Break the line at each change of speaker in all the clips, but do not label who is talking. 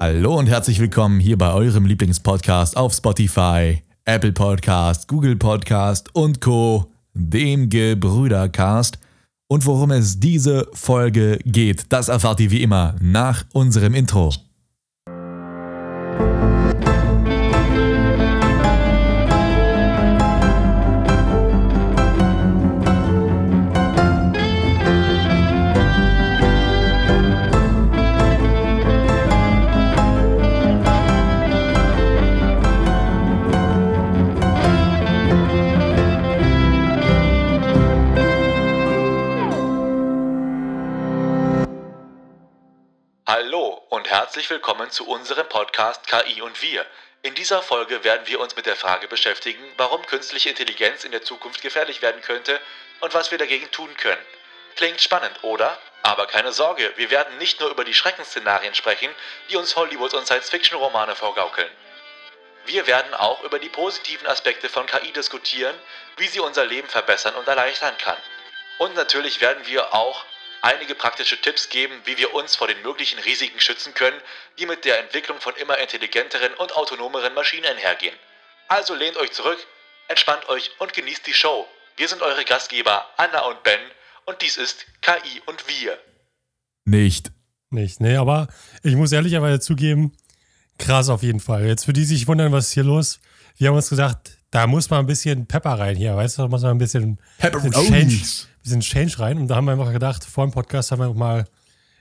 Hallo und herzlich willkommen hier bei eurem Lieblingspodcast auf Spotify, Apple Podcast, Google Podcast und Co., dem Gebrüdercast. Und worum es diese Folge geht, das erfahrt ihr wie immer nach unserem Intro. Herzlich willkommen zu unserem Podcast KI und wir. In dieser Folge werden wir uns mit der Frage beschäftigen, warum künstliche Intelligenz in der Zukunft gefährlich werden könnte und was wir dagegen tun können. Klingt spannend, oder? Aber keine Sorge, wir werden nicht nur über die Schreckensszenarien sprechen, die uns Hollywood und Science-Fiction-Romane vorgaukeln. Wir werden auch über die positiven Aspekte von KI diskutieren, wie sie unser Leben verbessern und erleichtern kann. Und natürlich werden wir auch einige praktische Tipps geben, wie wir uns vor den möglichen Risiken schützen können, die mit der Entwicklung von immer intelligenteren und autonomeren Maschinen einhergehen. Also lehnt euch zurück, entspannt euch und genießt die Show. Wir sind eure Gastgeber Anna und Ben und dies ist KI und wir.
Nicht.
Nicht, nee, aber ich muss ehrlicherweise zugeben, krass auf jeden Fall. Jetzt für die, die sich wundern, was ist hier los? Wir haben uns gesagt, da muss mal ein bisschen Pepper rein hier, weißt du, da muss man ein bisschen, bisschen Change, bisschen Change rein. Und da haben wir einfach gedacht, vor dem Podcast haben wir mal,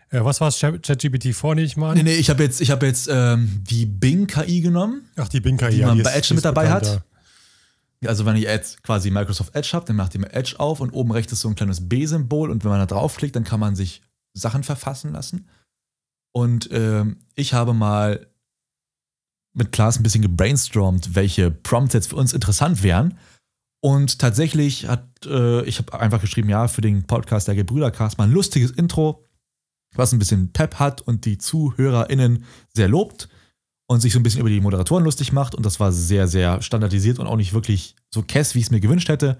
äh, was war es, ChatGPT vor nicht mal?
Nee, nee, ich habe jetzt, ich hab jetzt ähm, die Bing-KI genommen,
Ach, die Bing-KI.
die
ja,
man
die
bei Edge mit dabei
bekannt,
hat. Also wenn ihr jetzt quasi Microsoft Edge habt, dann macht ihr mal Edge auf und oben rechts ist so ein kleines B-Symbol und wenn man da draufklickt, dann kann man sich Sachen verfassen lassen. Und ähm, ich habe mal mit Klaas ein bisschen gebrainstormt, welche Prompts jetzt für uns interessant wären. Und tatsächlich hat, äh, ich habe einfach geschrieben, ja, für den Podcast der Gebrüdercast mal ein lustiges Intro, was ein bisschen Pep hat und die ZuhörerInnen sehr lobt und sich so ein bisschen über die Moderatoren lustig macht. Und das war sehr, sehr standardisiert und auch nicht wirklich so kess, wie ich es mir gewünscht hätte.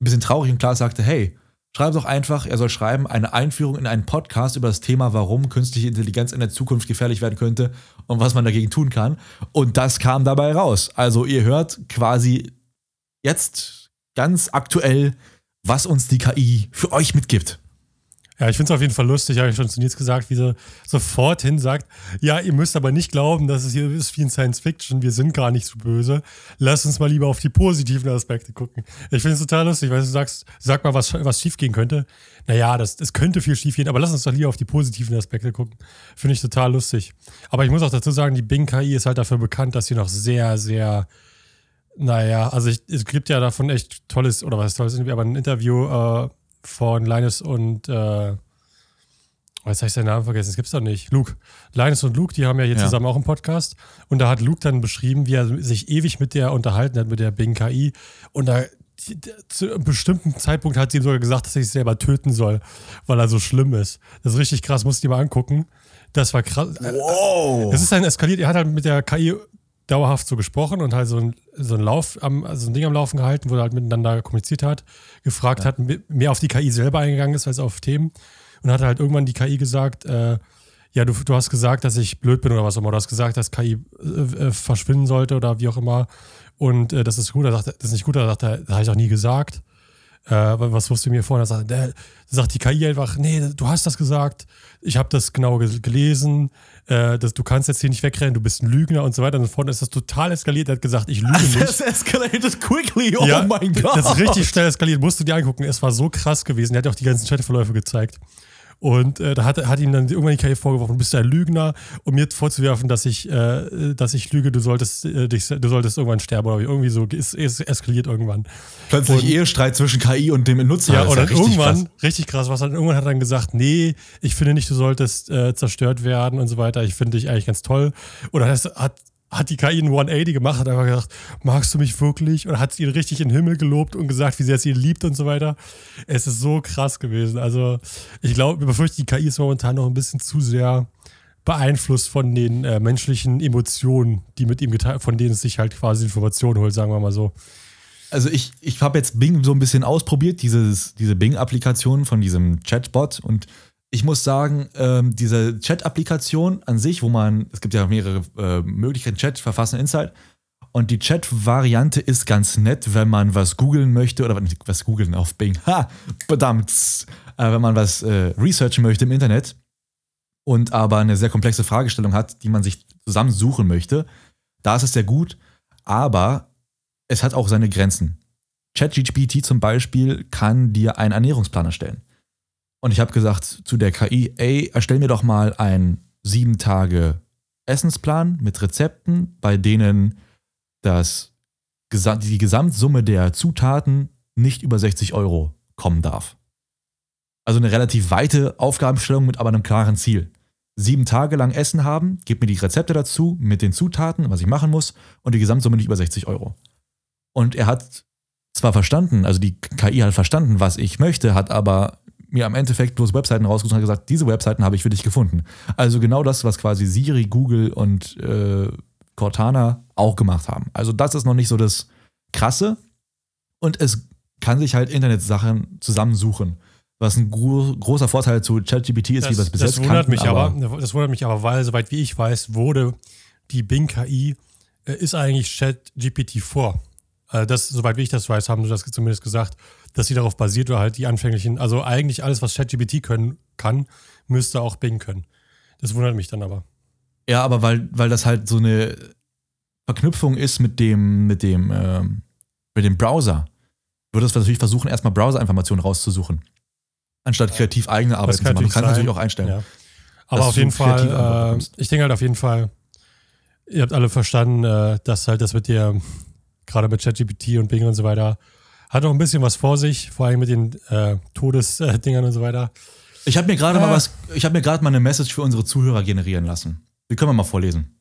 Ein bisschen traurig und klar sagte, hey, schreib doch einfach, er soll schreiben, eine Einführung in einen Podcast über das Thema, warum künstliche Intelligenz in der Zukunft gefährlich werden könnte und was man dagegen tun kann. Und das kam dabei raus. Also ihr hört quasi jetzt ganz aktuell, was uns die KI für euch mitgibt.
Ja, ich finde es auf jeden Fall lustig, habe ich schon zu Nils gesagt, wie sie sofort hin sagt, ja, ihr müsst aber nicht glauben, dass es hier ist wie in Science Fiction, wir sind gar nicht so böse. Lasst uns mal lieber auf die positiven Aspekte gucken. Ich finde es total lustig, weil du sagst, sag mal, was, was schief gehen könnte. Naja, das, es könnte viel schief gehen, aber lass uns doch lieber auf die positiven Aspekte gucken. Finde ich total lustig. Aber ich muss auch dazu sagen, die Bing-KI ist halt dafür bekannt, dass sie noch sehr, sehr naja, also ich, es gibt ja davon echt tolles, oder was tolles, aber ein Interview äh, von Linus und, äh, oh, jetzt habe ich seinen Namen vergessen, das gibt's doch nicht. Luke. Linus und Luke, die haben ja hier
Ja.
zusammen auch einen Podcast. Und da hat Luke dann beschrieben, wie er sich ewig mit der unterhalten hat, mit der Bing KI. Und da zu einem bestimmten Zeitpunkt hat sie ihm sogar gesagt, dass er sich selber töten soll, weil er so schlimm ist. Das ist richtig krass, musst du dir mal angucken. Das war krass.
Wow!
Es ist dann eskaliert. Er hat halt mit der KI dauerhaft so gesprochen und halt so ein, so ein Lauf, am, also ein Ding am Laufen gehalten, wo er halt miteinander kommuniziert hat, gefragt hat, me- mehr auf die KI selber eingegangen ist als auf Themen. Und hat halt irgendwann die KI gesagt, äh, ja, du, du hast gesagt, dass ich blöd bin oder was auch immer. Du hast gesagt, dass KI äh, äh, verschwinden sollte oder wie auch immer. Und äh, das ist gut. Er sagt, das ist nicht gut. Er sagt, das habe ich auch nie gesagt. Äh, was wusste mir vorhin? Da sagt, der, sagt die KI einfach, nee, du hast das gesagt, ich habe das genau ge gelesen, äh, das, du kannst jetzt hier nicht wegrennen, du bist ein Lügner und so weiter und fort. Ist das total eskaliert. Er hat gesagt, ich lüge nicht.
Das escalated quickly, oh
Ja,
mein Gott!
Das ist richtig schnell eskaliert, musst du dir angucken. Es war so krass gewesen. Er hat ja auch die ganzen Chatverläufe gezeigt. Und äh, da hat, hat ihm dann irgendwann die KI vorgeworfen, du bist ein Lügner, um mir vorzuwerfen, dass ich, äh, dass ich lüge, du solltest, äh, dich, du solltest irgendwann sterben oder irgendwie so. Es, es eskaliert irgendwann.
Plötzlich
Und-
Ehestreit zwischen KI und dem Nutzer.
Ja,
Das ist
oder
richtig
irgendwann,
krass.
richtig krass, was dann irgendwann hat er dann gesagt, nee, ich finde nicht, du solltest äh, zerstört werden und so weiter. Ich finde dich eigentlich ganz toll. Oder das hat, hat die KI einen 180 gemacht, hat einfach gesagt, magst du mich wirklich? Und hat sie ihn richtig in den Himmel gelobt und gesagt, wie sehr sie ihn liebt und so weiter. Es ist so krass gewesen. Also, ich glaube, ich befürchte, die KI ist momentan noch ein bisschen zu sehr beeinflusst von den äh, menschlichen Emotionen, die mit ihm geteilt, von denen es sich halt quasi Informationen holt, sagen wir mal so.
Also ich, ich habe jetzt Bing so ein bisschen ausprobiert, dieses, diese Bing-Applikation von diesem Chatbot und ich muss sagen, ähm, diese Chat-Applikation an sich, wo man, es gibt ja mehrere äh, Möglichkeiten, Chat, Verfassen, Insight. Und die Chat-Variante ist ganz nett, wenn man was googeln möchte oder was googeln auf Bing. Ha, verdammt. Äh, wenn man was äh, researchen möchte im Internet und aber eine sehr komplexe Fragestellung hat, die man sich zusammensuchen möchte, da ist es sehr gut. Aber es hat auch seine Grenzen. ChatGPT zum Beispiel kann dir einen Ernährungsplan erstellen. Und ich habe gesagt zu der KI, ey, erstell mir doch mal einen sieben Tage Essensplan mit Rezepten, bei denen das, die Gesamtsumme der Zutaten nicht über 60 Euro kommen darf. Also eine relativ weite Aufgabenstellung mit aber einem klaren Ziel. Sieben Tage lang Essen haben, gib mir die Rezepte dazu mit den Zutaten, was ich machen muss, und die Gesamtsumme nicht über 60 Euro. Und er hat zwar verstanden, also die KI hat verstanden, was ich möchte, hat aber mir am Endeffekt bloß Webseiten rausgesucht und gesagt, diese Webseiten habe ich für dich gefunden. Also genau das, was quasi Siri, Google und äh, Cortana auch gemacht haben. Also das ist noch nicht so das Krasse. Und es kann sich halt Internetsachen zusammensuchen. Was ein gro großer Vorteil zu ChatGPT ist,
das,
wie wir es bis
das
jetzt
wundert
kannten,
mich aber, Das wundert mich aber, weil, soweit wie ich weiß, wurde die Bing-KI, äh, ist eigentlich ChatGPT vor. Also das, soweit wie ich das weiß, haben sie das zumindest gesagt, dass sie darauf basiert oder halt die anfänglichen, also eigentlich alles, was ChatGPT können kann, müsste auch Bing können. Das wundert mich dann aber.
Ja, aber weil, weil das halt so eine Verknüpfung ist mit dem, mit dem, ähm, mit dem Browser, würde es natürlich versuchen, erstmal Browser-Informationen rauszusuchen. Anstatt kreativ eigene Arbeit zu machen. Du kannst natürlich auch einstellen. Ja.
Aber auf jeden Fall, äh, ich denke halt auf jeden Fall, ihr habt alle verstanden, äh, dass halt das mit dir, gerade mit ChatGPT und Bing und so weiter, hat auch ein bisschen was vor sich, vor allem mit den äh, Todesdingern und so weiter.
Ich habe mir gerade mal was, ich habe mir gerade mal eine Message für unsere Zuhörer generieren lassen. Die können wir mal vorlesen.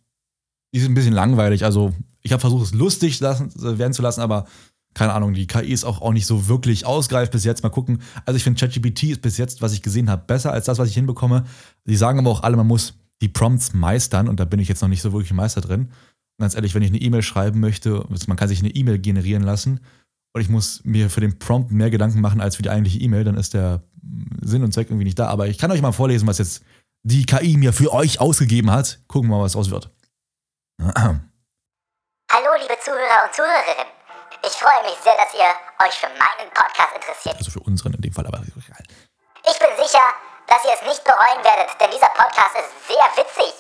Die ist ein bisschen langweilig, also ich habe versucht, es lustig lassen, werden zu lassen, aber keine Ahnung, die KI ist auch, auch nicht so wirklich ausgereift bis jetzt. Mal gucken. Also ich finde, ChatGPT ist bis jetzt, was ich gesehen habe, besser als das, was ich hinbekomme. Die sagen aber auch alle, man muss die Prompts meistern und da bin ich jetzt noch nicht so wirklich Meister drin. Ganz ehrlich, wenn ich eine E-Mail schreiben möchte, man kann sich eine E-Mail generieren lassen und ich muss mir für den Prompt mehr Gedanken machen als für die eigentliche E-Mail, dann ist der Sinn und Zweck irgendwie nicht da. Aber ich kann euch mal vorlesen, was jetzt die KI mir für euch ausgegeben hat. Gucken wir mal, was aus wird.
Hallo, liebe Zuhörer und Zuhörerinnen. Ich freue mich sehr, dass ihr euch für meinen Podcast interessiert.
Also für unseren in dem Fall, aber egal.
Ich bin sicher, dass ihr es nicht bereuen werdet, denn dieser Podcast ist sehr witzig.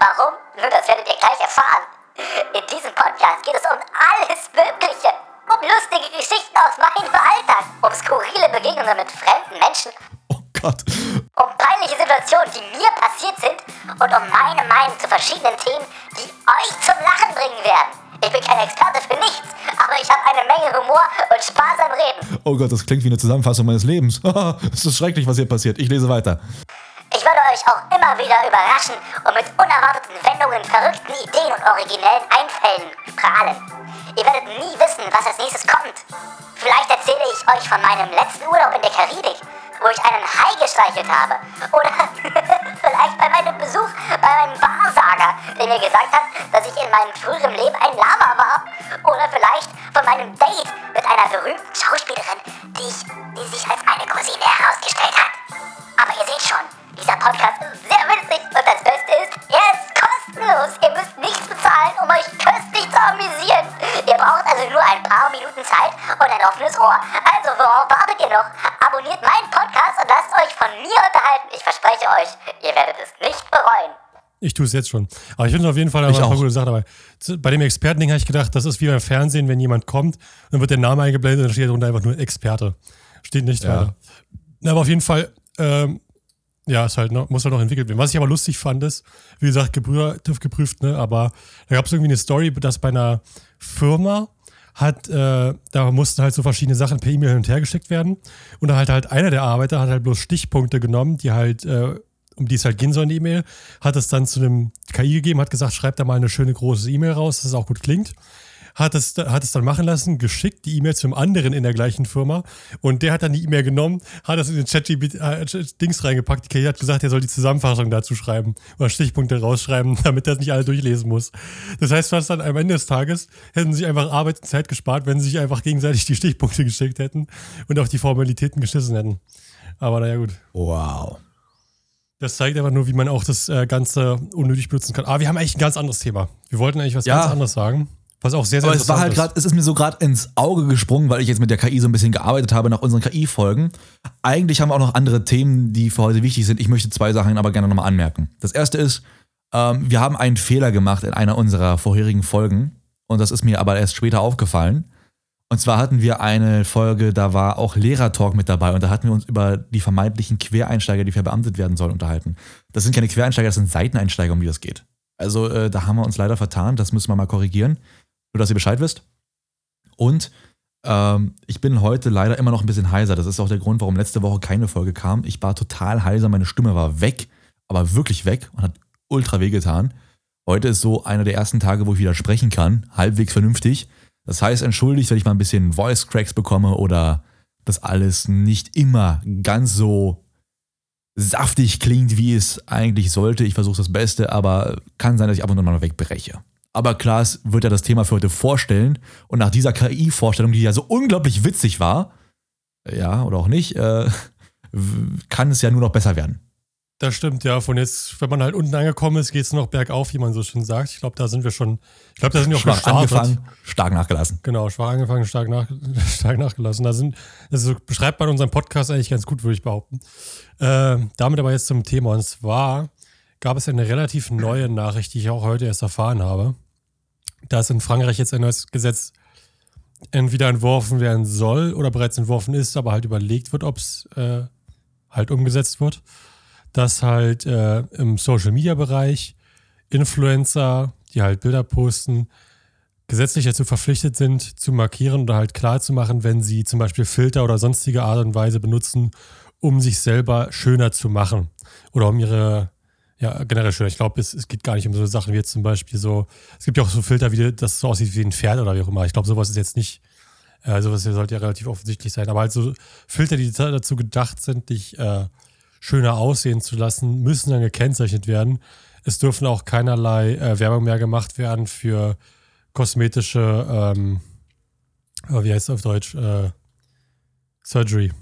Warum? Nun, das werdet ihr gleich erfahren. In diesem Podcast geht es um alles Mögliche um lustige Geschichten aus meinem Alltag, um skurrile Begegnungen mit fremden Menschen.
Oh Gott.
Um peinliche Situationen, die mir passiert sind und um meine Meinung zu verschiedenen Themen, die euch zum Lachen bringen werden. Ich bin kein Experte für nichts, aber ich habe eine Menge Humor und Spaß am Reden.
Oh Gott, das klingt wie eine Zusammenfassung meines Lebens. Es ist schrecklich, was hier passiert. Ich lese weiter.
Euch auch immer wieder überraschen und mit unerwarteten Wendungen, verrückten Ideen und originellen Einfällen prahlen. Ihr werdet nie wissen, was als nächstes kommt. Vielleicht erzähle ich euch von meinem letzten Urlaub in der Karibik, wo ich einen Hai gestreichelt habe. Oder vielleicht bei meinem Besuch bei einem Wahrsager, der mir gesagt hat, dass ich in meinem früheren Leben ein Lama war. Oder vielleicht von meinem Date mit einer berühmten Schauspielerin, die, ich, die sich als meine Cousine herausgestellt hat. Aber ihr seht schon, dieser Podcast ist sehr witzig und das Beste ist, er ist kostenlos. Ihr müsst nichts bezahlen, um euch köstlich zu amüsieren. Ihr braucht also nur ein paar Minuten Zeit und ein offenes Ohr. Also, worauf wartet ihr noch? Abonniert meinen Podcast und lasst euch von mir unterhalten. Ich verspreche euch, ihr werdet es nicht bereuen.
Ich tue es jetzt schon. Aber ich finde auf jeden Fall
ich
eine
auch.
gute Sache dabei. Bei dem Expertending habe ich gedacht, das ist wie beim Fernsehen, wenn jemand kommt, dann wird der Name eingeblendet und dann steht darunter einfach nur Experte. Steht nicht
Ja.
weiter. Aber auf jeden Fall, ähm, ja, ist halt noch, muss halt noch entwickelt werden. Was ich aber lustig fand, ist, wie gesagt, TÜV geprüft, ne? Aber da gab es irgendwie eine Story, dass bei einer Firma hat, äh, da mussten halt so verschiedene Sachen per E-Mail hin und her geschickt werden. Und da halt halt einer der Arbeiter hat halt bloß Stichpunkte genommen, die halt, äh, um die es halt gehen soll in die E-Mail, hat es dann zu einem KI gegeben, hat gesagt, schreibt da mal eine schöne große E-Mail raus, dass es auch gut klingt hat es, hat es dann machen lassen, geschickt die E-Mail zum anderen in der gleichen Firma und der hat dann die E-Mail genommen, hat das in den Chat-Dings reingepackt. Die KI hat gesagt, er soll die Zusammenfassung dazu schreiben oder Stichpunkte rausschreiben, damit er das nicht alle durchlesen muss. Das heißt, was dann am Ende des Tages hätten sie sich einfach Arbeit und Zeit gespart, wenn sie sich einfach gegenseitig die Stichpunkte geschickt hätten und auf die Formalitäten geschissen hätten. Aber naja, gut.
Wow.
Das zeigt einfach nur, wie man auch das äh, Ganze unnötig benutzen kann. Aber wir haben eigentlich ein ganz anderes Thema. Wir wollten eigentlich was
Ja.
ganz anderes sagen. Was auch sehr, sehr
Aber es war halt gerade, es ist mir so gerade ins Auge gesprungen, weil ich jetzt mit der KI so ein bisschen gearbeitet habe nach unseren KI-Folgen. Eigentlich haben wir auch noch andere Themen, die für heute wichtig sind. Ich möchte zwei Sachen aber gerne nochmal anmerken. Das erste ist, ähm, wir haben einen Fehler gemacht in einer unserer vorherigen Folgen. Und das ist mir aber erst später aufgefallen. Und zwar hatten wir eine Folge, da war auch Lehrertalk mit dabei und da hatten wir uns über die vermeintlichen Quereinsteiger, die verbeamtet werden sollen, unterhalten. Das sind keine Quereinsteiger, das sind Seiteneinsteiger, um die das geht. Also äh, da haben wir uns leider vertan, das müssen wir mal korrigieren, nur dass ihr Bescheid wisst. Und ähm, ich bin heute leider immer noch ein bisschen heiser. Das ist auch der Grund, warum letzte Woche keine Folge kam. Ich war total heiser, meine Stimme war weg, aber wirklich weg und hat ultra wehgetan. Heute ist so einer der ersten Tage, wo ich wieder sprechen kann, halbwegs vernünftig. Das heißt, entschuldigt, wenn ich mal ein bisschen Voice Cracks bekomme oder das alles nicht immer ganz so saftig klingt, wie es eigentlich sollte. Ich versuche das Beste, aber kann sein, dass ich ab und zu mal wegbreche. Aber Klaas wird ja das Thema für heute vorstellen und nach dieser KI-Vorstellung, die ja so unglaublich witzig war, ja, oder auch nicht, äh, kann es ja nur noch besser werden.
Das stimmt, ja. Von jetzt, wenn man halt unten angekommen ist, geht es noch bergauf, wie man so schön sagt. Ich glaube, da sind wir schon. Ich glaube, da sind wir auch
Schwach
gestartet.
angefangen, stark nachgelassen.
Genau, schwach angefangen, stark, nach, stark nachgelassen. Da sind, das beschreibt man unseren Podcast eigentlich ganz gut, würde ich behaupten. Äh, damit aber jetzt zum Thema. Und zwar gab es eine relativ neue Nachricht, die ich auch heute erst erfahren habe, dass in Frankreich jetzt ein neues Gesetz entweder entworfen werden soll oder bereits entworfen ist, aber halt überlegt wird, ob es äh, halt umgesetzt wird, dass halt äh, im Social-Media-Bereich Influencer, die halt Bilder posten, gesetzlich dazu verpflichtet sind, zu markieren oder halt klar zu machen, wenn sie zum Beispiel Filter oder sonstige Art und Weise benutzen, um sich selber schöner zu machen. Oder um ihre, ja, generell schöner. Ich glaube, es, es geht gar nicht um so Sachen wie jetzt zum Beispiel so, es gibt ja auch so Filter, wie das so aussieht wie ein Pferd oder wie auch immer. Ich glaube, sowas ist jetzt nicht, äh, sowas sollte ja relativ offensichtlich sein. Aber halt so Filter, die dazu gedacht sind, dich äh, schöner aussehen zu lassen, müssen dann gekennzeichnet werden. Es dürfen auch keinerlei äh, Werbung mehr gemacht werden für kosmetische, ähm, oh, wie heißt es auf Deutsch? Äh, Surgery.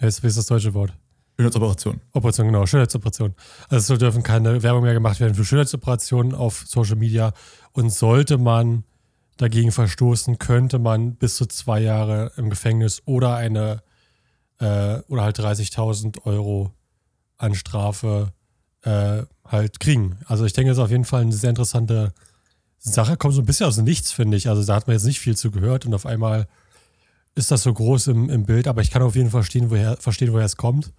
Wie ist das deutsche Wort?
Schönheitsoperation.
Operation, genau, Schönheitsoperation. Also es dürfen keine Werbung mehr gemacht werden für Schönheitsoperationen auf Social Media. Und sollte man dagegen verstoßen, könnte man bis zu zwei Jahre im Gefängnis oder eine äh, oder halt 30.000 Euro an Strafe äh, halt kriegen. Also ich denke, das ist auf jeden Fall eine sehr interessante Sache. Kommt so ein bisschen aus dem Nichts, finde ich. Also da hat man jetzt nicht viel zu gehört und auf einmal ist das so groß im, im Bild, aber ich kann auf jeden Fall verstehen, woher, verstehen, woher es kommt.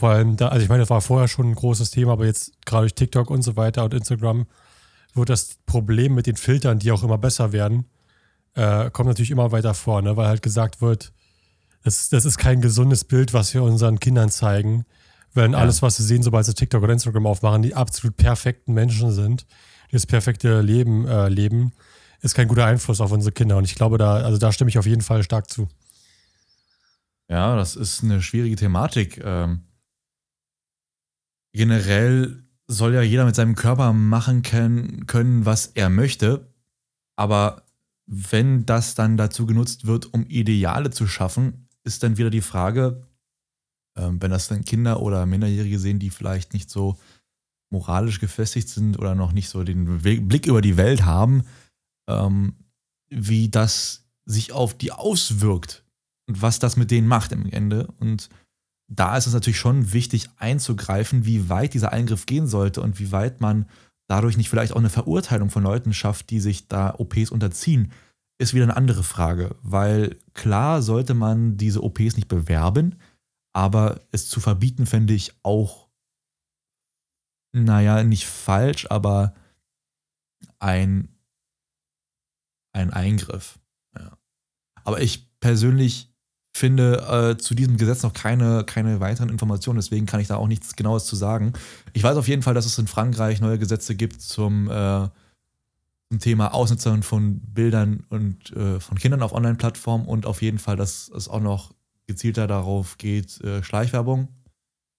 Vor allem da, also ich meine, das war vorher schon ein großes Thema, aber jetzt gerade durch TikTok und so weiter und Instagram wird das Problem mit den Filtern, die auch immer besser werden, äh, kommt natürlich immer weiter vor, ne? weil halt gesagt wird, das, das ist kein gesundes Bild, was wir unseren Kindern zeigen, wenn alles, was sie sehen, sobald sie TikTok oder Instagram aufmachen, die absolut perfekten Menschen sind, die das perfekte Leben äh, leben, ist kein guter Einfluss auf unsere Kinder. Und ich glaube, da, also da stimme ich auf jeden Fall stark zu.
Ja, das ist eine schwierige Thematik. Ähm, generell soll ja jeder mit seinem Körper machen können, was er möchte. Aber wenn das dann dazu genutzt wird, um Ideale zu schaffen, ist dann wieder die Frage, ähm, wenn das dann Kinder oder Minderjährige sehen, die vielleicht nicht so moralisch gefestigt sind oder noch nicht so den Blick über die Welt haben, ähm, wie das sich auf die auswirkt und was das mit denen macht im Ende. Und da ist es natürlich schon wichtig einzugreifen, wie weit dieser Eingriff gehen sollte und wie weit man dadurch nicht vielleicht auch eine Verurteilung von Leuten schafft, die sich da OPs unterziehen, ist wieder eine andere Frage. Weil klar sollte man diese OPs nicht bewerben, aber es zu verbieten, fände ich auch, naja, nicht falsch, aber ein, ein Eingriff. Ja. Aber ich persönlich finde äh, zu diesem Gesetz noch keine, keine weiteren Informationen, deswegen kann ich da auch nichts Genaues zu sagen. Ich weiß auf jeden Fall, dass es in Frankreich neue Gesetze gibt zum, äh, zum Thema Ausnutzung von Bildern und äh, von Kindern auf Online-Plattformen und auf jeden Fall, dass es auch noch gezielter darauf geht, äh, Schleichwerbung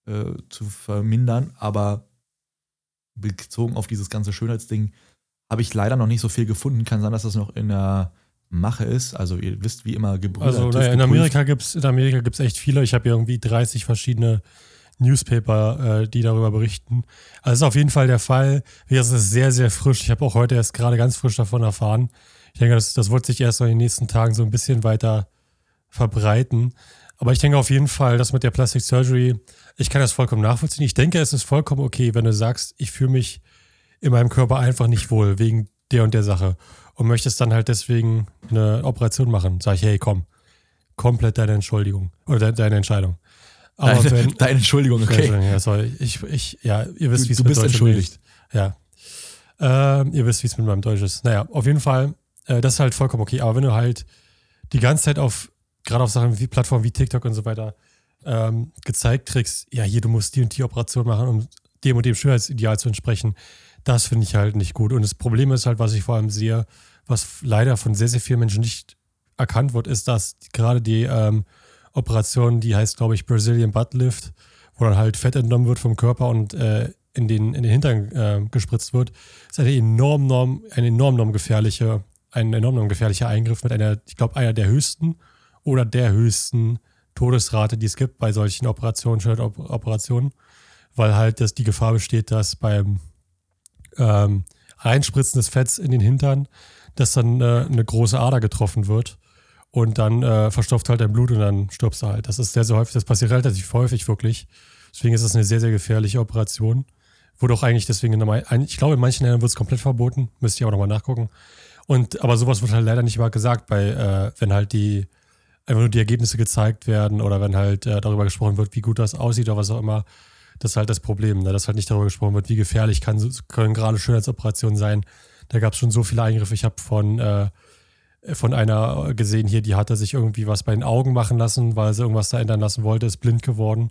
äh, zu vermindern. Aber bezogen auf dieses ganze Schönheitsding habe ich leider noch nicht so viel gefunden. Kann sein, dass das noch in der Mache ist. Also ihr wisst wie immer Gebrüder.
Also naja, in. Amerika gibt es in Amerika gibt's echt viele. Ich habe irgendwie 30 verschiedene Newspaper, äh, die darüber berichten. Also ist auf jeden Fall der Fall. Es ist sehr, sehr frisch. Ich habe auch heute erst gerade ganz frisch davon erfahren. Ich denke, das, das wird sich erst in den nächsten Tagen so ein bisschen weiter verbreiten. Aber ich denke auf jeden Fall, dass mit der Plastic Surgery, ich kann das vollkommen nachvollziehen. Ich denke, es ist vollkommen okay, wenn du sagst, ich fühle mich in meinem Körper einfach nicht wohl wegen der und der Sache und möchtest dann halt deswegen eine Operation machen. Sag ich, hey, komm, komplett deine Entschuldigung oder deine Entscheidung.
Aber deine, wenn, deine Entschuldigung, okay.
Ja, sorry. Ich, ich, ja, ihr wisst, wie es
mit bist Deutsch entschuldigt. Ist.
Ja. Äh, ihr wisst, wie es mit meinem Deutsch ist. Naja, auf jeden Fall, äh, das ist halt vollkommen okay. Aber wenn du halt die ganze Zeit auf, gerade auf Sachen wie Plattformen wie TikTok und so weiter, ähm, gezeigt kriegst, ja, hier, du musst die und die Operation machen, um dem und dem Schönheitsideal zu entsprechen, das finde ich halt nicht gut. Und das Problem ist halt, was ich vor allem sehe, was leider von sehr, sehr vielen Menschen nicht erkannt wird, ist, dass gerade die ähm, Operation, die heißt, glaube ich, Brazilian Butt Lift, wo dann halt Fett entnommen wird vom Körper und äh, in, den, in den Hintern äh, gespritzt wird, ist eine enorm, enorm, eine enorm, enorm gefährliche, ein enorm, enorm gefährlicher Eingriff mit einer, ich glaube, einer der höchsten oder der höchsten Todesrate, die es gibt bei solchen Operationen, Schönheitsoperationen, weil halt dass die Gefahr besteht, dass beim ähm, Einspritzen des Fetts in den Hintern, dass dann äh, eine große Ader getroffen wird und dann äh, verstopft halt dein Blut und dann stirbst du halt. Das ist sehr, sehr häufig, das passiert relativ häufig wirklich. Deswegen ist es eine sehr, sehr gefährliche Operation. Wurde auch eigentlich deswegen, normal, ich glaube, in manchen Ländern wird es komplett verboten, müsste ich auch nochmal nachgucken. Und, aber sowas wird halt leider nicht mal gesagt, bei, äh, wenn halt die, einfach nur die Ergebnisse gezeigt werden oder wenn halt äh, darüber gesprochen wird, wie gut das aussieht oder was auch immer. Das ist halt das Problem, ne? dass halt nicht darüber gesprochen wird, wie gefährlich kann, können gerade Schönheitsoperationen sein. Da gab es schon so viele Eingriffe. Ich habe von äh, von einer gesehen hier, die hatte sich irgendwie was bei den Augen machen lassen, weil sie irgendwas da ändern lassen wollte, ist blind geworden.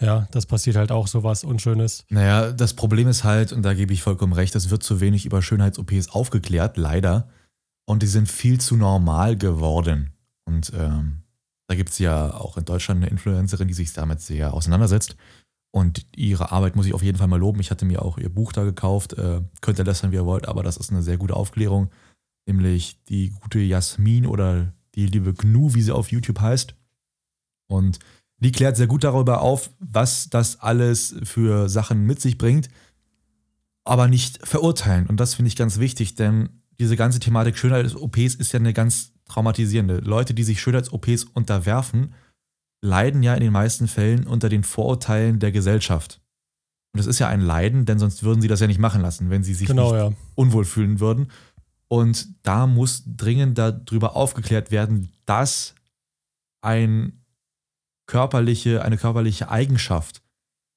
Ja, das passiert halt auch sowas Unschönes.
Naja, das Problem ist halt, und da gebe ich vollkommen recht, es wird zu wenig über Schönheits-OPs aufgeklärt, leider. Und die sind viel zu normal geworden. Und ähm, da gibt es ja auch in Deutschland eine Influencerin, die sich damit sehr auseinandersetzt. Und ihre Arbeit muss ich auf jeden Fall mal loben. Ich hatte mir auch ihr Buch da gekauft. Äh, könnt ihr lästern, wie ihr wollt, aber das ist eine sehr gute Aufklärung nämlich die gute Jasmin oder die liebe Gnu, wie sie auf YouTube heißt. Und die klärt sehr gut darüber auf, was das alles für Sachen mit sich bringt, aber nicht verurteilen. Und das finde ich ganz wichtig, denn diese ganze Thematik Schönheits-OPs ist ja eine ganz traumatisierende. Leute, die sich Schönheits-OPs unterwerfen, leiden ja in den meisten Fällen unter den Vorurteilen der Gesellschaft. Und das ist ja ein Leiden, denn sonst würden sie das ja nicht machen lassen, wenn sie sich genau, nicht ja. unwohl fühlen würden. Und da muss dringend darüber aufgeklärt werden, dass ein körperliche, eine körperliche Eigenschaft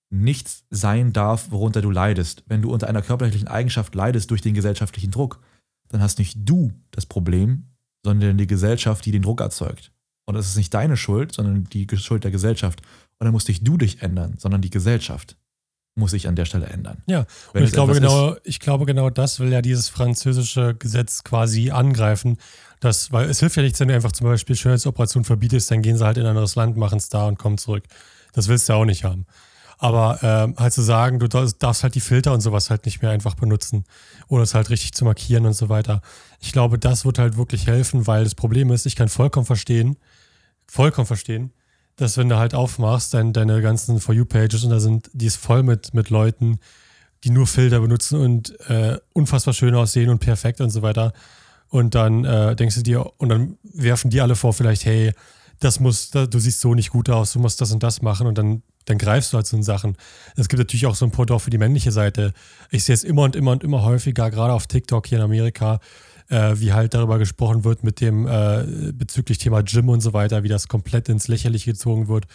nichts sein darf, worunter du leidest. Wenn du unter einer körperlichen Eigenschaft leidest durch den gesellschaftlichen Druck, dann hast nicht du das Problem, sondern die Gesellschaft, die den Druck erzeugt. Und das ist nicht deine Schuld, sondern die Schuld der Gesellschaft. Und dann musst nicht du dich ändern, sondern die Gesellschaft muss sich an der Stelle ändern.
Ja, und ich glaube, genau, ich glaube, genau das will ja dieses französische Gesetz quasi angreifen. Das, weil es hilft ja nichts, wenn du einfach zum Beispiel Schönheitsoperationen verbietest, dann gehen sie halt in ein anderes Land, machen es da und kommen zurück. Das willst du ja auch nicht haben. Aber äh, halt zu sagen, du darfst halt die Filter und sowas halt nicht mehr einfach benutzen oder es halt richtig zu markieren und so weiter. Ich glaube, das wird halt wirklich helfen, weil das Problem ist, ich kann vollkommen verstehen, vollkommen verstehen, dass wenn du halt aufmachst, dein, deine ganzen For You-Pages und da sind, die ist voll mit, mit Leuten, die nur Filter benutzen und äh, unfassbar schön aussehen und perfekt und so weiter. Und dann äh, denkst du dir, und dann werfen die alle vor, vielleicht, hey, das muss, du siehst so nicht gut aus, du musst das und das machen und dann, dann greifst du halt so in Sachen. Es gibt natürlich auch so ein Pendant für die männliche Seite. Ich sehe es immer und immer und immer häufiger, gerade auf TikTok hier in Amerika, äh, wie halt darüber gesprochen wird mit dem äh, bezüglich Thema Gym und so weiter, wie das komplett ins Lächerliche gezogen wird.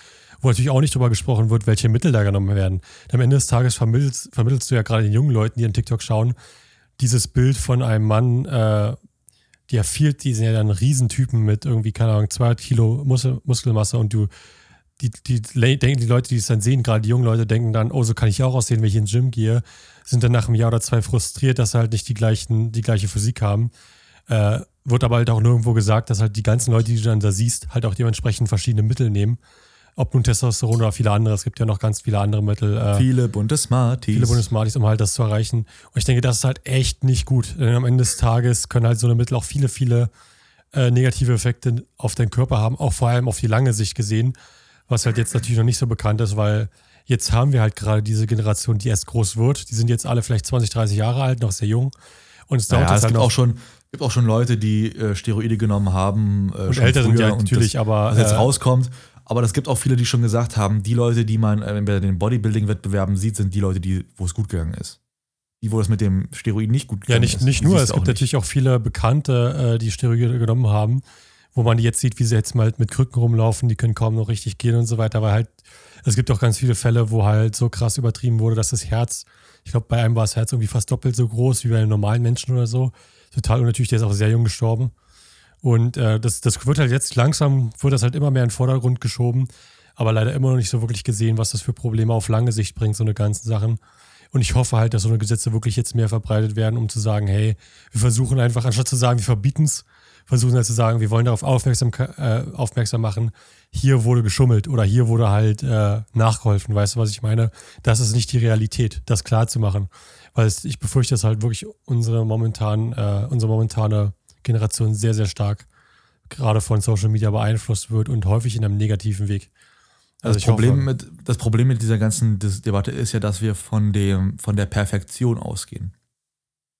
Wo natürlich auch nicht darüber gesprochen wird, welche Mittel da genommen werden. Am Ende des Tages vermittelst, vermittelst du ja gerade den jungen Leuten, die in TikTok schauen, dieses Bild von einem Mann, äh, der viel, die sind ja dann Riesentypen mit irgendwie, keine Ahnung, 200 Kilo Muskel, Muskelmasse und du, die, die, denken, die Leute, die es dann sehen, gerade die jungen Leute, denken dann, oh, so kann ich auch aussehen, wenn ich ins Gym gehe sind dann nach einem Jahr oder zwei frustriert, dass sie halt nicht die, gleichen, die gleiche Physik haben. Äh, wird aber halt auch nirgendwo gesagt, dass halt die ganzen Leute, die du dann da siehst, halt auch dementsprechend verschiedene Mittel nehmen. Ob nun Testosteron oder viele andere. Es gibt ja noch ganz viele andere Mittel.
Äh, viele bunte Smarties.
Viele bunte Smarties, um halt das zu erreichen. Und ich denke, das ist halt echt nicht gut. Denn am Ende des Tages können halt so eine Mittel auch viele, viele äh, negative Effekte auf deinen Körper haben, auch vor allem auf die lange Sicht gesehen. Was halt jetzt natürlich noch nicht so bekannt ist, weil jetzt haben wir halt gerade diese Generation, die erst groß wird. Die sind jetzt alle vielleicht 20, 30 Jahre alt, noch sehr jung. Und es dauert
Naja, es
halt
gibt auch schon, gibt auch schon Leute, die äh, Steroide genommen haben. Äh,
und älter sind ja natürlich,
das,
aber.
was jetzt
äh,
rauskommt. Aber es gibt auch viele, die schon gesagt haben, die Leute, die man äh, bei den Bodybuilding-Wettbewerben sieht, sind die Leute, die, wo es gut gegangen ist. Die, wo das mit dem Steroid nicht gut
Ja,
gegangen
nicht,
ist.
nicht
Die
nur.
siehst
Es gibt
nicht.
natürlich auch viele Bekannte, äh, die Steroide genommen haben, wo man jetzt sieht, wie sie jetzt mal mit Krücken rumlaufen, die können kaum noch richtig gehen und so weiter. Weil halt, es gibt auch ganz viele Fälle, wo halt so krass übertrieben wurde, dass das Herz, ich glaube, bei einem war das Herz irgendwie fast doppelt so groß wie bei einem normalen Menschen oder so. Total unnatürlich, der ist auch sehr jung gestorben. Und äh, das, das wird halt jetzt langsam, wird das halt immer mehr in den Vordergrund geschoben, aber leider immer noch nicht so wirklich gesehen, was das für Probleme auf lange Sicht bringt, so eine ganzen Sachen. Und ich hoffe halt, dass so eine Gesetze wirklich jetzt mehr verbreitet werden, um zu sagen, hey, wir versuchen einfach, anstatt zu sagen, wir verbieten es, versuchen halt zu sagen, wir wollen darauf aufmerksam, äh, aufmerksam machen, hier wurde geschummelt oder hier wurde halt äh, nachgeholfen. Weißt du, was ich meine? Das ist nicht die Realität, das klar zu machen. Weil es, ich befürchte, dass halt wirklich unsere momentan, äh, unsere momentane Generation sehr, sehr stark gerade von Social Media beeinflusst wird und häufig in einem negativen Weg. Also
das, Problem
hoffe,
mit, das Problem mit dieser ganzen Debatte ist ja, dass wir von, dem, von der Perfektion ausgehen.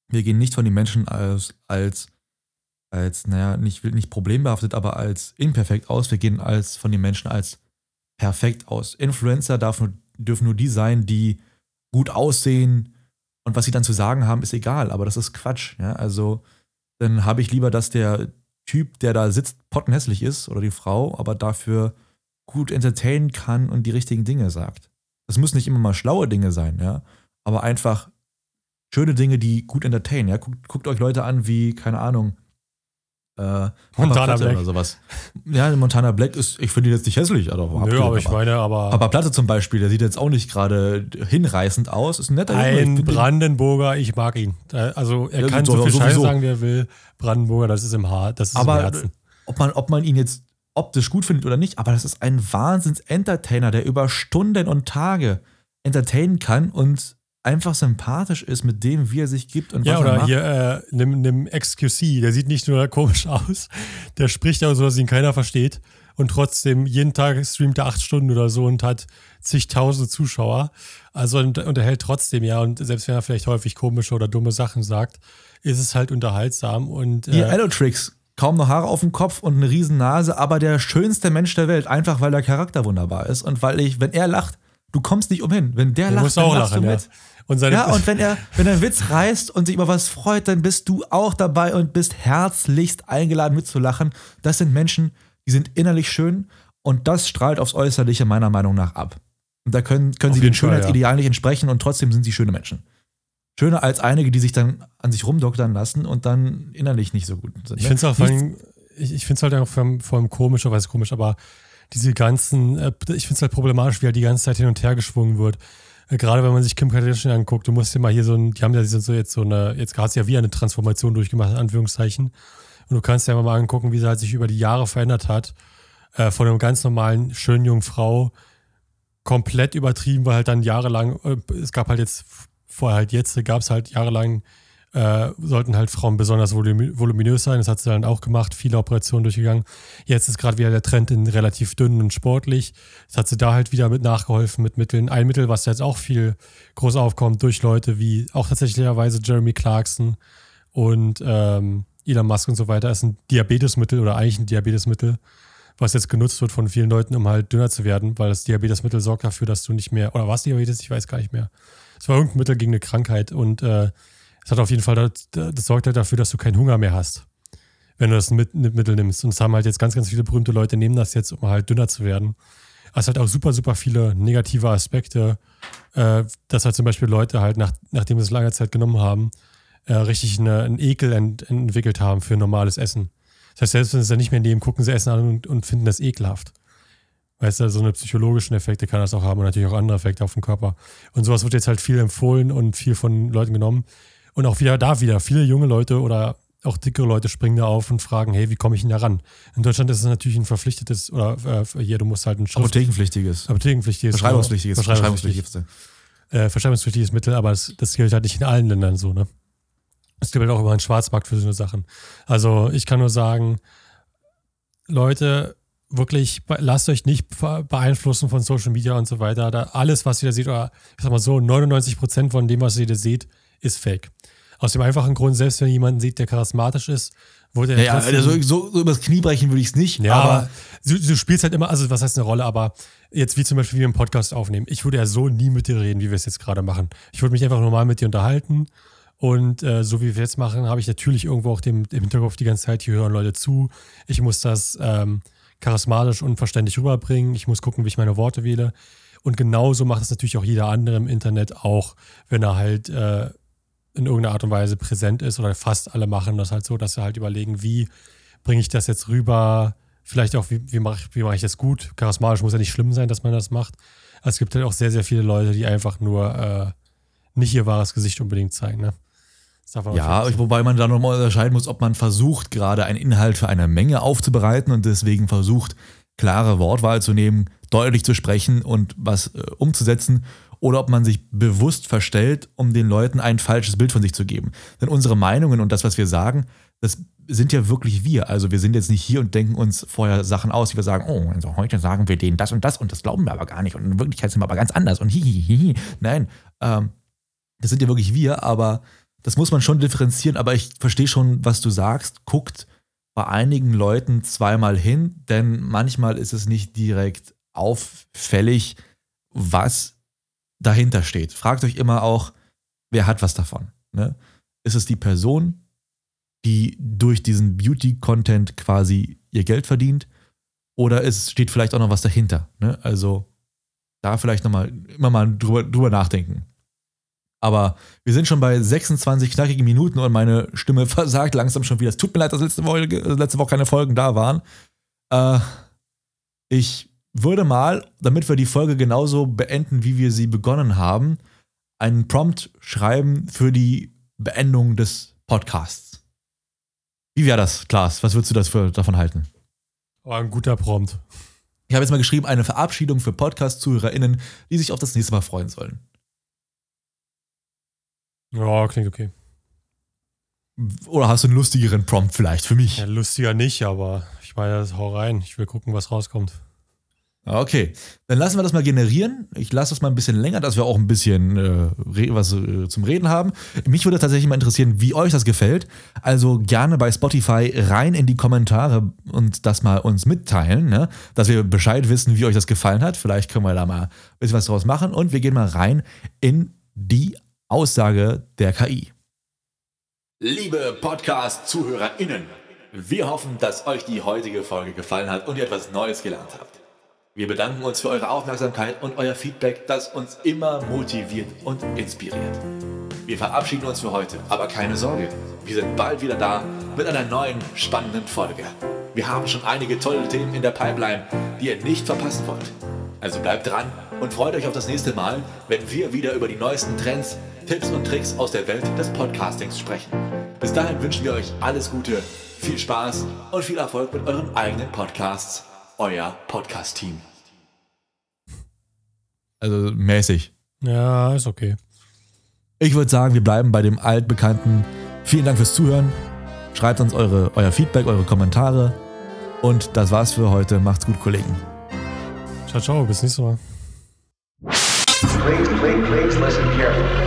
Wir gehen nicht von den Menschen als, als, als naja, nicht, nicht problembehaftet, aber als imperfekt aus. Wir gehen als, von den Menschen als perfekt aus. Influencer darf nur, dürfen nur die sein, die gut aussehen und was sie dann zu sagen haben, ist egal, aber das ist Quatsch. Ja? Also dann habe ich lieber, dass der Typ, der da sitzt, pottenhässlich ist oder die Frau, aber dafür gut entertainen kann und die richtigen Dinge sagt. Das müssen nicht immer mal schlaue Dinge sein, ja, aber einfach schöne Dinge, die gut entertainen, ja. Guckt, guckt euch Leute an wie, keine Ahnung, äh,
Montana
Platte
Black.
oder sowas. Ja, Montana Black ist, ich finde ihn jetzt nicht hässlich, also
Nö, aber ich meine, aber
Papa Platte zum Beispiel, der sieht jetzt auch nicht gerade hinreißend aus, ist ein netter. Ich
ein
den-
Brandenburger, ich mag ihn. Also er
Ja,
kann
so-
viel Scheiße
sowieso.
sagen, wie er will. Brandenburger, das ist im Haar, das ist im
aber
Herzen.
ob man, ob man ihn jetzt optisch gut findet oder nicht, aber das ist ein Wahnsinns-Entertainer, der über Stunden und Tage entertainen kann und einfach sympathisch ist mit dem, wie er sich gibt und
Ja,
was er
oder
macht.
hier, äh, nimm, nimm XQC, der sieht nicht nur komisch aus, der spricht auch so, dass ihn keiner versteht. Und trotzdem, jeden Tag streamt er acht Stunden oder so und hat zigtausende Zuschauer. Also unterhält trotzdem, ja. Und selbst wenn er vielleicht häufig komische oder dumme Sachen sagt, ist es halt unterhaltsam. Und
Hier,
äh,
Allotrix, kaum noch Haare auf dem Kopf und eine riesen Nase, aber der schönste Mensch der Welt, einfach weil der Charakter wunderbar ist und weil ich, wenn er lacht, du kommst nicht umhin. Wenn der
der
lacht, dann
auch
lachst
lachen,
du
ja. Und seine,
Ja, und wenn er, wenn er einen Witz reißt und sich über was freut, dann bist du auch dabei und bist herzlichst eingeladen mitzulachen. Das sind Menschen, die sind innerlich schön und das strahlt aufs Äußerliche meiner Meinung nach ab. Und da können, können
Auf
sie den
jeden Fall, ja.
Nicht entsprechen und trotzdem sind sie schöne Menschen. Schöner als einige, die sich dann an sich rumdoktern lassen und dann innerlich nicht so gut sind.
Ich
ne?
finde es auch vor allem, ich, ich finde es halt auch vor allem, vor allem komisch, oder weiß komisch, aber diese ganzen, äh, ich finde es halt problematisch, wie halt die ganze Zeit hin und her geschwungen wird. Gerade wenn man sich Kim Kardashian anguckt, du musst dir mal hier so ein, die haben ja so jetzt so eine, jetzt hat sie ja wieder eine Transformation durchgemacht, in Anführungszeichen. Und du kannst dir mal angucken, wie sie halt sich über die Jahre verändert hat. Äh, von einer ganz normalen, schönen jungen Frau komplett übertrieben, weil halt dann jahrelang, äh, es gab halt jetzt, vorher halt jetzt, gab es halt jahrelang äh, sollten halt Frauen besonders volumi- voluminös sein. Das hat sie dann auch gemacht, viele Operationen durchgegangen. Jetzt ist gerade wieder der Trend in relativ dünn und sportlich. Das hat sie da halt wieder mit nachgeholfen mit Mitteln. Ein Mittel, was jetzt auch viel groß aufkommt durch Leute wie auch tatsächlicherweise Jeremy Clarkson und ähm, Elon Musk und so weiter, ist ein Diabetesmittel oder eigentlich ein Diabetesmittel, was jetzt genutzt wird von vielen Leuten, um halt dünner zu werden, weil das Diabetesmittel sorgt dafür, dass du nicht mehr, oder was Diabetes, ich weiß gar nicht mehr. Es war irgendein Mittel gegen eine Krankheit und äh, es hat auf jeden Fall, das, das sorgt halt dafür, dass du keinen Hunger mehr hast, wenn du das mit, mit Mittel nimmst. Und es haben halt jetzt ganz, ganz viele berühmte Leute nehmen das jetzt, um halt dünner zu werden. Es hat auch super, super viele negative Aspekte, äh, dass halt zum Beispiel Leute halt, nach, nachdem sie es lange Zeit genommen haben, äh, richtig eine, einen Ekel ent, entwickelt haben für normales Essen. Das heißt, selbst wenn sie es dann nicht mehr nehmen, gucken sie Essen an und, und finden das ekelhaft. Weißt du, so eine psychologischen Effekte kann das auch haben und natürlich auch andere Effekte auf den Körper. Und sowas wird jetzt halt viel empfohlen und viel von Leuten genommen. Und auch wieder da wieder, viele junge Leute oder auch dickere Leute springen da auf und fragen, hey, wie komme ich denn da ran? In Deutschland ist es natürlich ein verpflichtetes, oder äh, hier, du musst halt ein Schrift,
Apothekenpflichtiges.
Apothekenpflichtiges,
Verschreibungspflichtiges.
Verschreibungspflichtiges,
Verschreibungspflichtiges.
äh, verschreibungspflichtiges Mittel, aber das, das gilt halt nicht in allen Ländern so, ne? Es gibt halt auch immer einen Schwarzmarkt für so eine Sachen. Also ich kann nur sagen, Leute, wirklich, lasst euch nicht be- beeinflussen von Social Media und so weiter. Da alles, was ihr da seht, oder ich sag mal so, 99% von dem, was ihr da seht, ist fake. Aus dem einfachen Grund, selbst wenn jemanden seht, der charismatisch ist, wurde er
Ja, ja also so, so übers Knie brechen würde ich es nicht,
ja,
aber
aber du, du spielst halt immer, also was heißt eine Rolle, aber jetzt wie zum Beispiel, wie wir einen Podcast aufnehmen. Ich würde ja so nie mit dir reden, wie wir es jetzt gerade machen. Ich würde mich einfach normal mit dir unterhalten und äh, so wie wir jetzt machen, habe ich natürlich irgendwo auch dem, im Hinterkopf die ganze Zeit, hier hören Leute zu. Ich muss das ähm, charismatisch und verständlich rüberbringen. Ich muss gucken, wie ich meine Worte wähle. Und genauso macht es natürlich auch jeder andere im Internet auch, wenn er halt äh, in irgendeiner Art und Weise präsent ist oder fast alle machen das halt so, dass sie halt überlegen, wie bringe ich das jetzt rüber, vielleicht auch, wie, wie mache ich, wie mach ich das gut. Charismatisch muss ja nicht schlimm sein, dass man das macht. Aber es gibt halt auch sehr, sehr viele Leute, die einfach nur äh, nicht ihr wahres Gesicht unbedingt zeigen. Ne?
Ja, wobei man da nochmal unterscheiden muss, ob man versucht, gerade einen Inhalt für eine Menge aufzubereiten und deswegen versucht, klare Wortwahl zu nehmen, deutlich zu sprechen und was äh, umzusetzen, oder ob man sich bewusst verstellt, um den Leuten ein falsches Bild von sich zu geben. Denn unsere Meinungen und das, was wir sagen, das sind ja wirklich wir. Also wir sind jetzt nicht hier und denken uns vorher Sachen aus, die wir sagen, oh, also heute sagen wir denen das und das und das glauben wir aber gar nicht und in Wirklichkeit sind wir aber ganz anders und hihihihi. Nein, ähm, das sind ja wirklich wir, aber das muss man schon differenzieren, aber ich verstehe schon, was du sagst. Guckt bei einigen Leuten zweimal hin, denn manchmal ist es nicht direkt auffällig, was dahinter steht. Fragt euch immer auch, wer hat was davon? Ne? Ist es die Person, die durch diesen Beauty-Content quasi ihr Geld verdient? Oder es steht vielleicht auch noch was dahinter? Ne? Also da vielleicht nochmal immer mal drüber, drüber nachdenken. Aber wir sind schon bei 26 knackigen Minuten und meine Stimme versagt langsam schon wieder. Es tut mir leid, dass letzte Woche, letzte Woche keine Folgen da waren. Äh, ich würde mal, damit wir die Folge genauso beenden, wie wir sie begonnen haben, einen Prompt schreiben für die Beendung des Podcasts. Wie wäre das, Klaas? Was würdest du das für, davon halten?
Aber ein guter Prompt.
Ich habe jetzt mal geschrieben, eine Verabschiedung für Podcast-ZuhörerInnen, die sich auf das nächste Mal freuen sollen.
Ja, klingt okay.
Oder hast du einen lustigeren Prompt vielleicht für mich?
Ja, lustiger nicht, aber ich meine, hau rein. Ich will gucken, was rauskommt.
Okay, dann lassen wir das mal generieren. Ich lasse das mal ein bisschen länger, dass wir auch ein bisschen äh, was äh, zum Reden haben. Mich würde tatsächlich mal interessieren, wie euch das gefällt. Also gerne bei Spotify rein in die Kommentare und das mal uns mitteilen, ne? dass wir Bescheid wissen, wie euch das gefallen hat. Vielleicht können wir da mal ein bisschen was draus machen und wir gehen mal rein in die Aussage der KI. Liebe Podcast-ZuhörerInnen, wir hoffen, dass euch die heutige Folge gefallen hat und ihr etwas Neues gelernt habt. Wir bedanken uns für eure Aufmerksamkeit und euer Feedback, das uns immer motiviert und inspiriert. Wir verabschieden uns für heute, aber keine Sorge, wir sind bald wieder da mit einer neuen spannenden Folge. Wir haben schon einige tolle Themen in der Pipeline, die ihr nicht verpassen wollt. Also bleibt dran und freut euch auf das nächste Mal, wenn wir wieder über die neuesten Trends, Tipps und Tricks aus der Welt des Podcastings sprechen. Bis dahin wünschen wir euch alles Gute, viel Spaß und viel Erfolg mit euren eigenen Podcasts. Euer Podcast-Team. Also mäßig.
Ja, ist okay.
Ich würde sagen, wir bleiben bei dem altbekannten. Vielen Dank fürs Zuhören. Schreibt uns eure, euer Feedback, eure Kommentare. Und das war's für heute. Macht's gut, Kollegen.
Ciao, ciao. Bis nächstes Mal.
Please, please, please listen carefully.